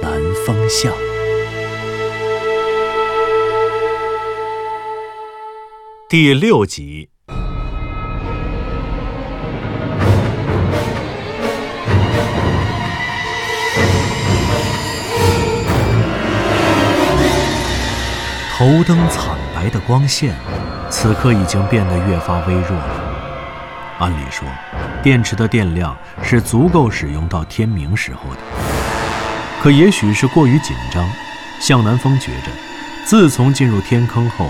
南风巷》第六集。头灯惨白的光线，此刻已经变得越发微弱了。按理说，电池的电量是足够使用到天明时候的，可也许是过于紧张，向南风觉着，自从进入天坑后，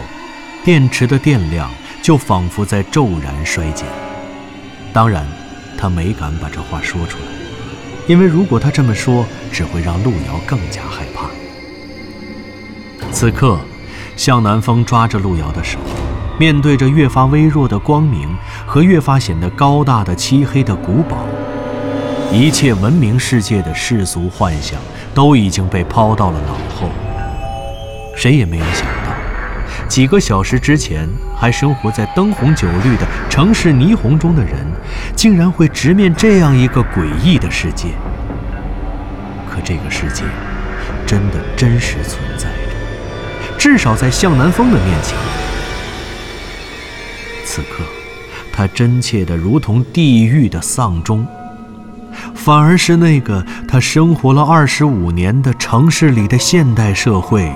电池的电量就仿佛在骤然衰减。当然，他没敢把这话说出来，因为如果他这么说，只会让路遥更加害怕。此刻，向南风抓着路遥的手，面对着越发微弱的光明和越发显得高大的漆黑的古堡，一切文明世界的世俗幻想都已经被抛到了脑后。谁也没有想到，几个小时之前还生活在灯红酒绿的城市霓虹中的人，竟然会直面这样一个诡异的世界。可这个世界，真的真实存在着，至少在向南风的面前。此刻，他真切的如同地狱的丧钟，反而是那个他生活了二十五年的城市里的现代社会，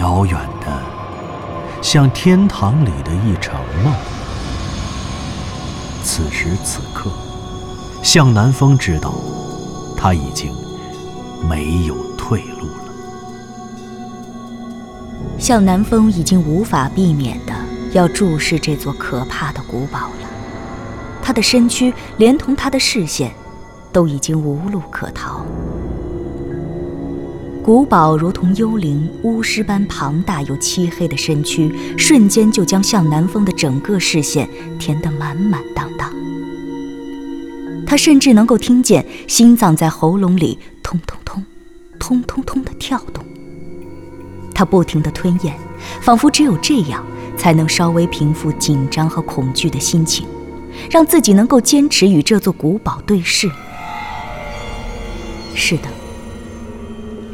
遥远的像天堂里的一场梦。此时此刻，向南风知道，他已经没有退路了。向南风已经无法避免的要注视这座可怕的古堡了，他的身躯连同他的视线，都已经无路可逃。古堡如同幽灵、巫师般庞大又漆黑的身躯，瞬间就将向南风的整个视线填得满满当当。他甚至能够听见心脏在喉咙里通通通、通通通的跳动。他不停地吞咽，仿佛只有这样才能稍微平复紧张和恐惧的心情，让自己能够坚持与这座古堡对视。是的，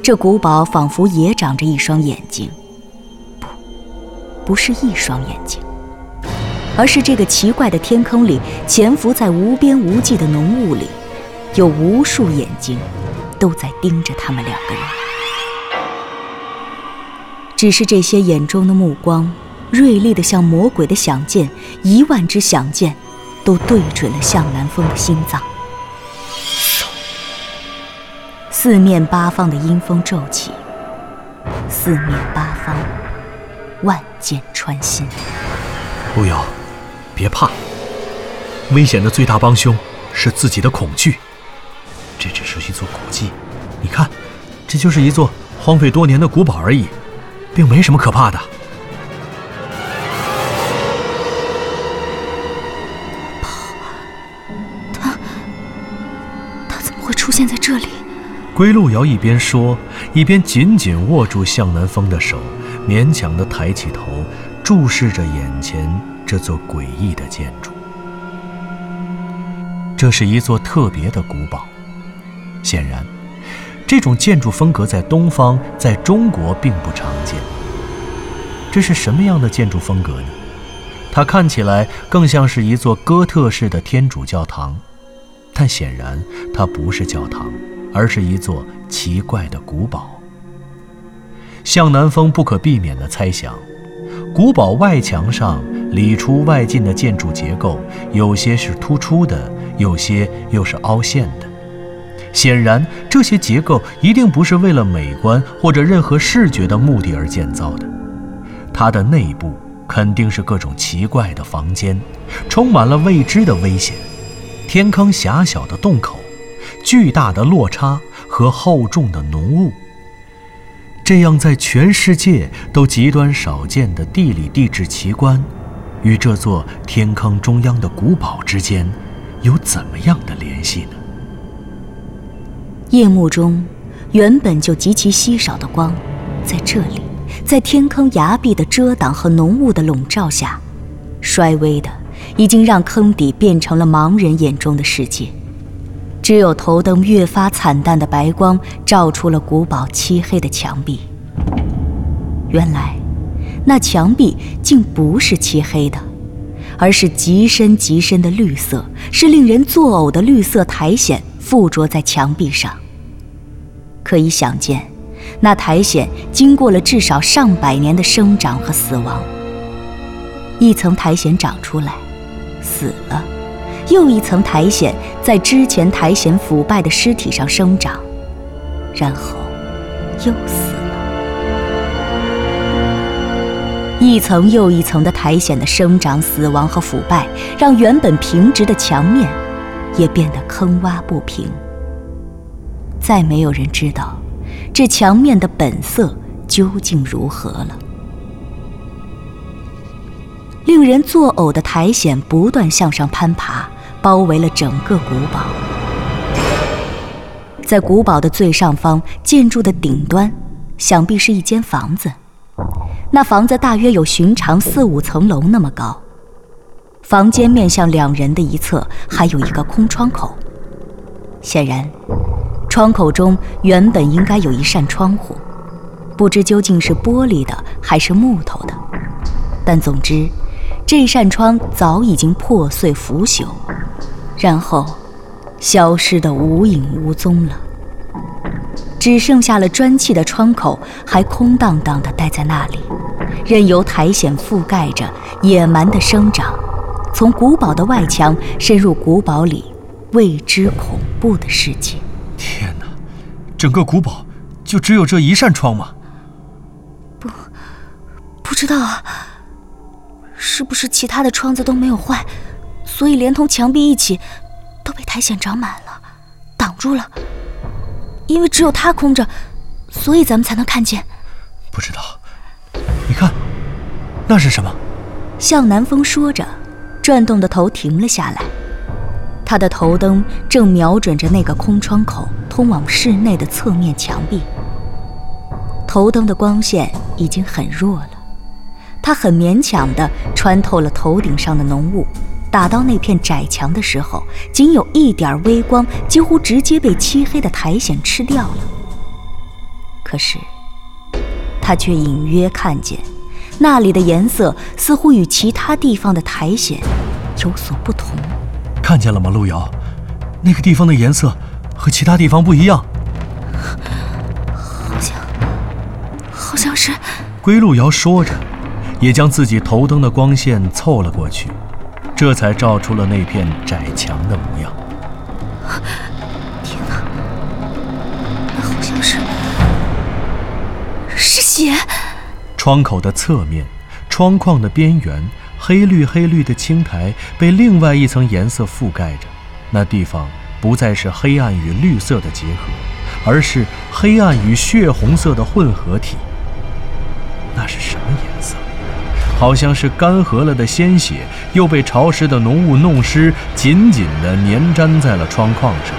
这古堡仿佛也长着一双眼睛，不，不是一双眼睛，而是这个奇怪的天坑里潜伏在无边无际的浓雾里，有无数眼睛都在盯着他们两个人。只是这些眼中的目光，锐利的像魔鬼的响箭，一万支响箭，都对准了向南风的心脏。四面八方的阴风骤起，四面八方，万箭穿心。路遥，别怕。危险的最大帮凶是自己的恐惧。这只是一座古迹，你看，这就是一座荒废多年的古堡而已。并没什么可怕的。他，他怎么会出现在这里？归路遥一边说，一边紧紧握住向南风的手，勉强地抬起头，注视着眼前这座诡异的建筑。这是一座特别的古堡，显然。这种建筑风格在东方，在中国并不常见。这是什么样的建筑风格呢？它看起来更像是一座哥特式的天主教堂，但显然它不是教堂，而是一座奇怪的古堡。向南风不可避免地猜想，古堡外墙上里出外进的建筑结构，有些是突出的，有些又是凹陷的。显然，这些结构一定不是为了美观或者任何视觉的目的而建造的。它的内部肯定是各种奇怪的房间，充满了未知的危险。天坑狭小的洞口，巨大的落差和厚重的浓雾，这样在全世界都极端少见的地理地质奇观，与这座天坑中央的古堡之间有怎么样的联系呢？夜幕中，原本就极其稀少的光，在这里，在天坑崖壁的遮挡和浓雾的笼罩下，衰微的已经让坑底变成了盲人眼中的世界。只有头灯越发惨淡的白光，照出了古堡漆黑的墙壁。原来，那墙壁竟不是漆黑的，而是极深极深的绿色，是令人作呕的绿色苔藓附着在墙壁上。可以想见，那苔藓经过了至少上百年的生长和死亡。一层苔藓长出来，死了。又一层苔藓在之前苔藓腐败的尸体上生长，然后又死了。一层又一层的苔藓的生长、死亡和腐败，让原本平直的墙面也变得坑洼不平。再没有人知道这墙面的本色究竟如何了。令人作呕的苔藓不断向上攀爬。包围了整个古堡，在古堡的最上方，建筑的顶端，想必是一间房子。那房子大约有寻常四五层楼那么高。房间面向两人的一侧，还有一个空窗口。显然，窗口中原本应该有一扇窗户，不知究竟是玻璃的还是木头的。但总之，这扇窗早已经破碎腐朽。然后，消失得无影无踪了。只剩下了砖砌的窗口，还空荡荡地待在那里，任由苔藓覆盖着，野蛮地生长，从古堡的外墙深入古堡里未知恐怖的世界。天哪，整个古堡就只有这一扇窗吗？不，不知道啊。是不是其他的窗子都没有坏？所以，连同墙壁一起都被苔藓长满了，挡住了。因为只有它空着，所以咱们才能看见。不知道，你看，那是什么？向南风说着，转动的头停了下来。他的头灯正瞄准着那个空窗口通往室内的侧面墙壁。头灯的光线已经很弱了，他很勉强地穿透了头顶上的浓雾。打到那片窄墙的时候，仅有一点微光，几乎直接被漆黑的苔藓吃掉了。可是，他却隐约看见，那里的颜色似乎与其他地方的苔藓有所不同。看见了吗，路遥？那个地方的颜色和其他地方不一样。好像，好像是。归路遥说着，也将自己头灯的光线凑了过去。这才照出了那片窄墙的模样。天哪，那好像是是血！窗口的侧面，窗框的边缘，黑绿黑绿的青苔被另外一层颜色覆盖着。那地方不再是黑暗与绿色的结合，而是黑暗与血红色的混合体。那是什么颜色？好像是干涸了的鲜血，又被潮湿的浓雾弄湿，紧紧地粘粘在了窗框上。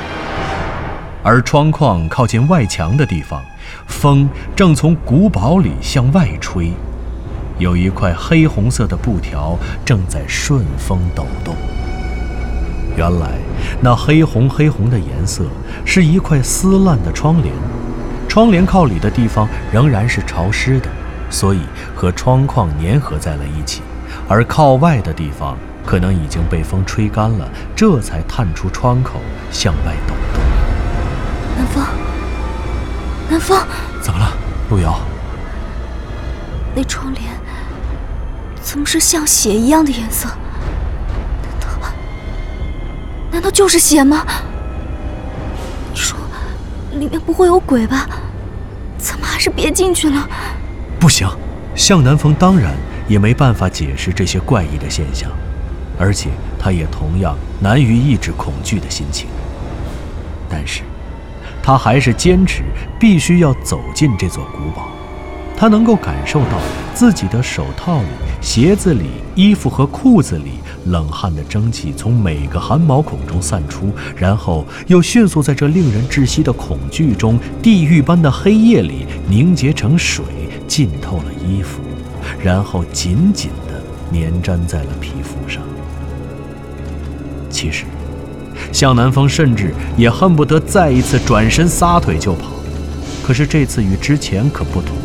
而窗框靠近外墙的地方，风正从古堡里向外吹，有一块黑红色的布条正在顺风抖动。原来，那黑红黑红的颜色是一块撕烂的窗帘，窗帘靠里的地方仍然是潮湿的。所以和窗框粘合在了一起，而靠外的地方可能已经被风吹干了，这才探出窗口向外抖动。南风，南风，怎么了，陆瑶？那窗帘怎么是像血一样的颜色？难道，难道就是血吗？你说，里面不会有鬼吧？怎么还是别进去了？不行，向南风当然也没办法解释这些怪异的现象，而且他也同样难于抑制恐惧的心情。但是，他还是坚持必须要走进这座古堡。他能够感受到自己的手套里、鞋子里、衣服和裤子里冷汗的蒸汽从每个汗毛孔中散出，然后又迅速在这令人窒息的恐惧中、地狱般的黑夜里凝结成水，浸透了衣服，然后紧紧地粘粘在了皮肤上。其实，向南风甚至也恨不得再一次转身撒腿就跑，可是这次与之前可不同了。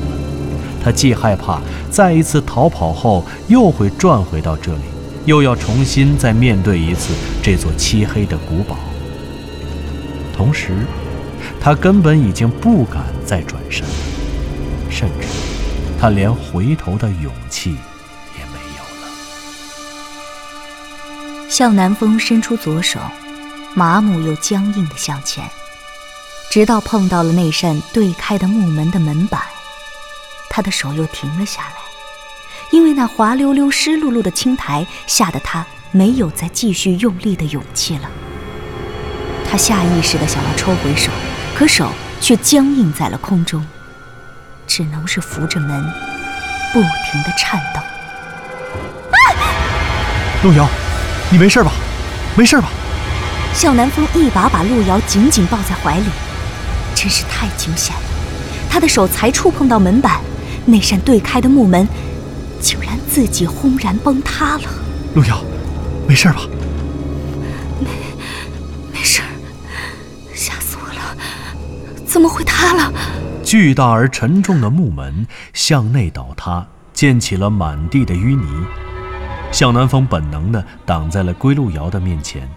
他既害怕再一次逃跑后又会转回到这里，又要重新再面对一次这座漆黑的古堡。同时，他根本已经不敢再转身，甚至他连回头的勇气也没有了。向南风伸出左手，麻木又僵硬的向前，直到碰到了那扇对开的木门的门板。他的手又停了下来，因为那滑溜溜、湿漉漉的青苔吓得他没有再继续用力的勇气了。他下意识的想要抽回手，可手却僵硬在了空中，只能是扶着门，不停的颤抖。路遥，你没事吧？没事吧？向南风一把把路遥紧紧抱在怀里，真是太惊险了。他的手才触碰到门板。那扇对开的木门，竟然自己轰然崩塌了。路遥，没事吧？没，没事。吓死我了！怎么会塌了？巨大而沉重的木门向内倒塌，溅起了满地的淤泥。向南风本能地挡在了归路遥的面前，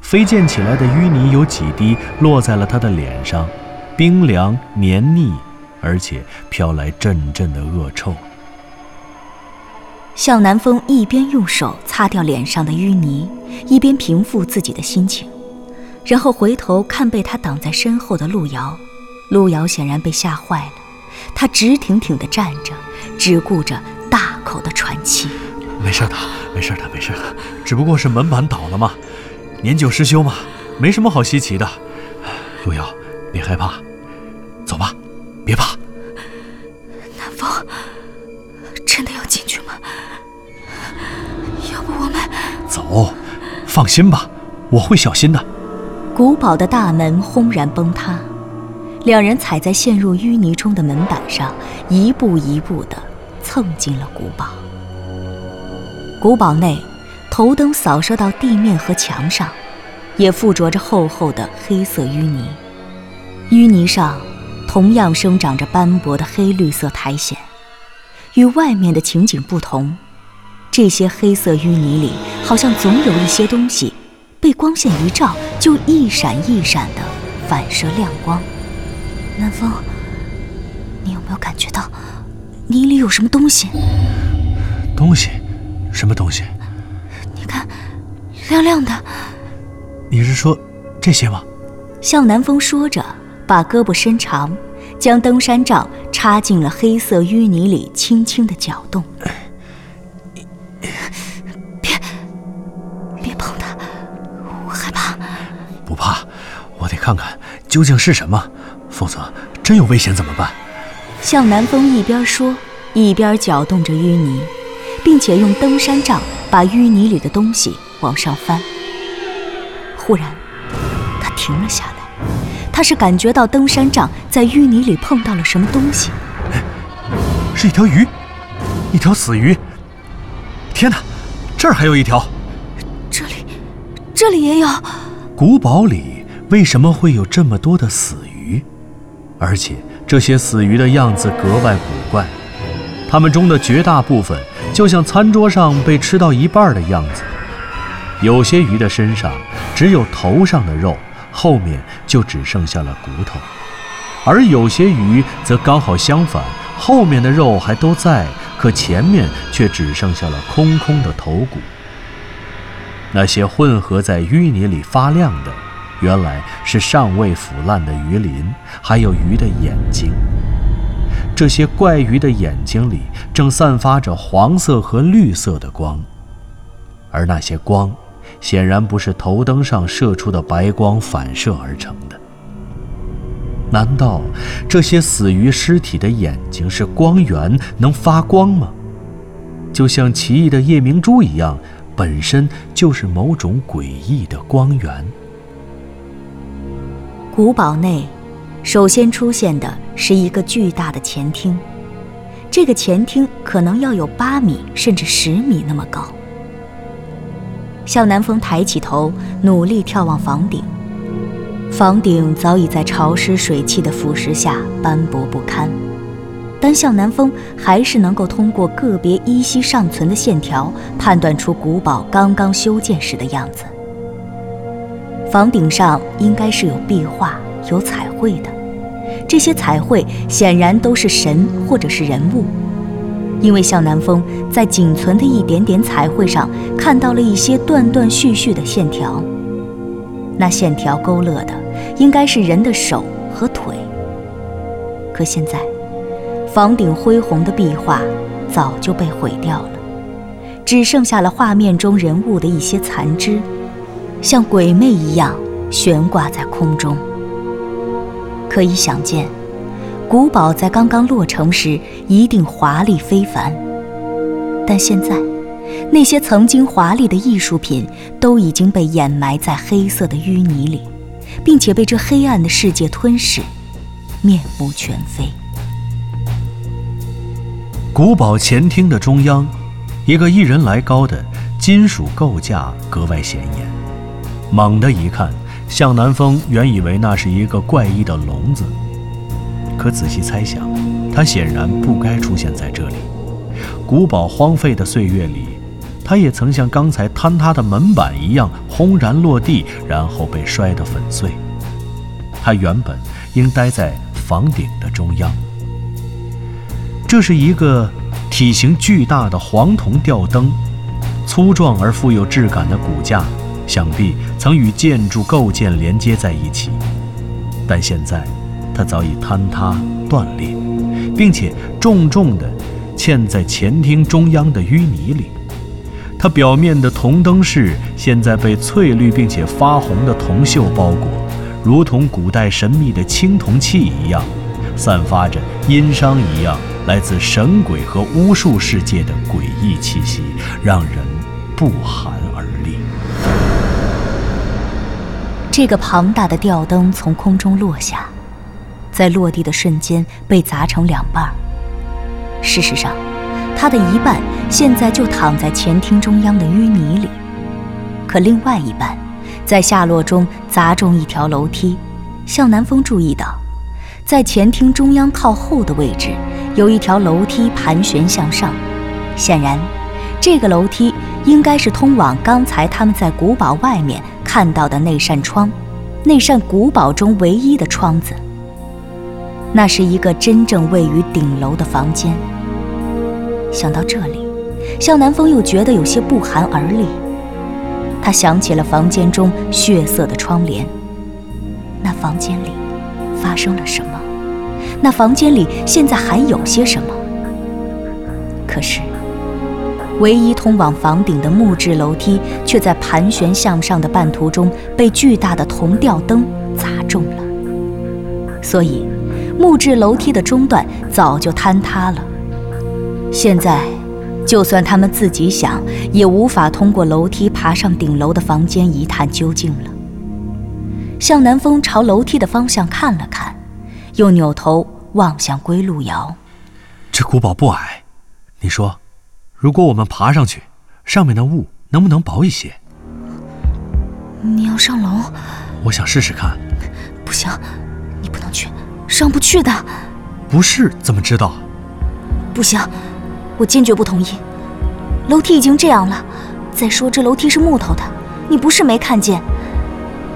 飞溅起来的淤泥有几滴落在了他的脸上，冰凉黏腻。而且飘来阵阵的恶臭。向南风一边用手擦掉脸上的淤泥，一边平复自己的心情，然后回头看被他挡在身后的路遥。路遥显然被吓坏了，他直挺挺地站着，只顾着大口的喘气。没事的，没事的，没事的，只不过是门板倒了嘛，年久失修嘛，没什么好稀奇的。路遥，别害怕，走吧。别怕，南风，真的要进去吗？要不我们走，放心吧，我会小心的。古堡的大门轰然崩塌，两人踩在陷入淤泥中的门板上，一步一步地蹭进了古堡。古堡内，头灯扫射到地面和墙上，也附着着厚厚的黑色淤泥，淤泥上。同样生长着斑驳的黑绿色苔藓，与外面的情景不同，这些黑色淤泥里好像总有一些东西，被光线一照就一闪一闪的反射亮光。南风，你有没有感觉到泥里有什么东西？东西？什么东西？你看，亮亮的。你是说这些吗？向南风说着。把胳膊伸长，将登山杖插进了黑色淤泥里，轻轻的搅动。别，别碰它，我害怕。不怕，我得看看究竟是什么，否则真有危险怎么办？向南风一边说，一边搅动着淤泥，并且用登山杖把淤泥里的东西往上翻。忽然，他停了下来。他是感觉到登山杖在淤泥里碰到了什么东西，是一条鱼，一条死鱼。天哪，这儿还有一条，这里，这里也有。古堡里为什么会有这么多的死鱼？而且这些死鱼的样子格外古怪，它们中的绝大部分就像餐桌上被吃到一半的样子。有些鱼的身上只有头上的肉。后面就只剩下了骨头，而有些鱼则刚好相反，后面的肉还都在，可前面却只剩下了空空的头骨。那些混合在淤泥里发亮的，原来是尚未腐烂的鱼鳞，还有鱼的眼睛。这些怪鱼的眼睛里正散发着黄色和绿色的光，而那些光。显然不是头灯上射出的白光反射而成的。难道这些死鱼尸体的眼睛是光源，能发光吗？就像奇异的夜明珠一样，本身就是某种诡异的光源。古堡内，首先出现的是一个巨大的前厅，这个前厅可能要有八米甚至十米那么高。向南风抬起头，努力眺望房顶。房顶早已在潮湿水汽的腐蚀下斑驳不堪，但向南风还是能够通过个别依稀尚存的线条，判断出古堡刚刚修建时的样子。房顶上应该是有壁画、有彩绘的，这些彩绘显然都是神或者是人物，因为向南风在仅存的一点点彩绘上看到了一些断断续续的线条，那线条勾勒的。应该是人的手和腿。可现在，房顶恢宏的壁画早就被毁掉了，只剩下了画面中人物的一些残肢，像鬼魅一样悬挂在空中。可以想见，古堡在刚刚落成时一定华丽非凡。但现在，那些曾经华丽的艺术品都已经被掩埋在黑色的淤泥里。并且被这黑暗的世界吞噬，面目全非。古堡前厅的中央，一个一人来高的金属构架格外显眼。猛地一看，向南风原以为那是一个怪异的笼子，可仔细猜想，它显然不该出现在这里。古堡荒废的岁月里。它也曾像刚才坍塌的门板一样轰然落地，然后被摔得粉碎。它原本应待在房顶的中央。这是一个体型巨大的黄铜吊灯，粗壮而富有质感的骨架，想必曾与建筑构件连接在一起。但现在，它早已坍塌断裂，并且重重地嵌在前厅中央的淤泥里。它表面的铜灯饰现在被翠绿并且发红的铜锈包裹，如同古代神秘的青铜器一样，散发着殷商一样来自神鬼和巫术世界的诡异气息，让人不寒这个庞大的吊灯从空中落下，在落地的瞬间被砸成两半。事实上。它的一半现在就躺在前厅中央的淤泥里，可另外一半在下落中砸中一条楼梯。向南风注意到，在前厅中央靠后的位置有一条楼梯盘旋向上，显然，这个楼梯应该是通往刚才他们在古堡外面看到的那扇窗，那扇古堡中唯一的窗子。那是一个真正位于顶楼的房间。想到这里，向南风又觉得有些不寒而栗。他想起了房间中血色的窗帘。那房间里发生了什么？那房间里现在还有些什么？可是，唯一通往房顶的木质楼梯却在盘旋向上的半途中被巨大的铜吊灯砸中了。所以，木质楼梯的中段早就坍塌了。现在，就算他们自己想，也无法通过楼梯爬上顶楼的房间一探究竟了。向南风朝楼梯的方向看了看，又扭头望向归路遥。这古堡不矮，你说，如果我们爬上去，上面的雾能不能薄一些？你要上楼？我想试试看。不行，你不能去，上不去的。不是？怎么知道？不行。我坚决不同意，楼梯已经这样了。再说这楼梯是木头的，你不是没看见。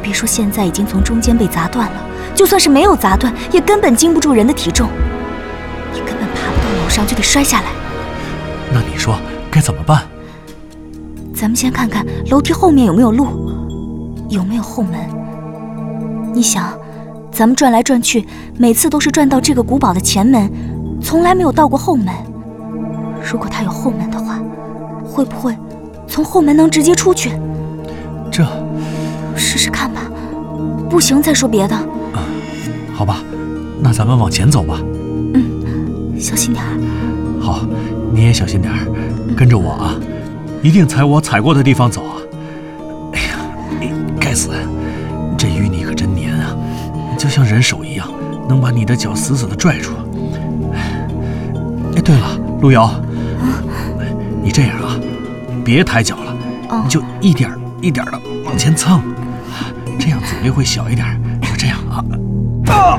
别说现在已经从中间被砸断了，就算是没有砸断，也根本经不住人的体重。你根本爬不到楼上，就得摔下来。那你说该怎么办？咱们先看看楼梯后面有没有路，有没有后门。你想，咱们转来转去，每次都是转到这个古堡的前门，从来没有到过后门。如果他有后门的话，会不会从后门能直接出去？这，试试看吧。不行再说别的。好吧，那咱们往前走吧。嗯，小心点儿。好，你也小心点儿，跟着我啊，一定踩我踩过的地方走啊。哎呀，该死，这淤泥可真黏啊，就像人手一样，能把你的脚死死的拽住。哎，对了，路遥，你这样啊，别抬脚了，你就一点一点的往前蹭，这样阻力会小一点。就这样啊。啊！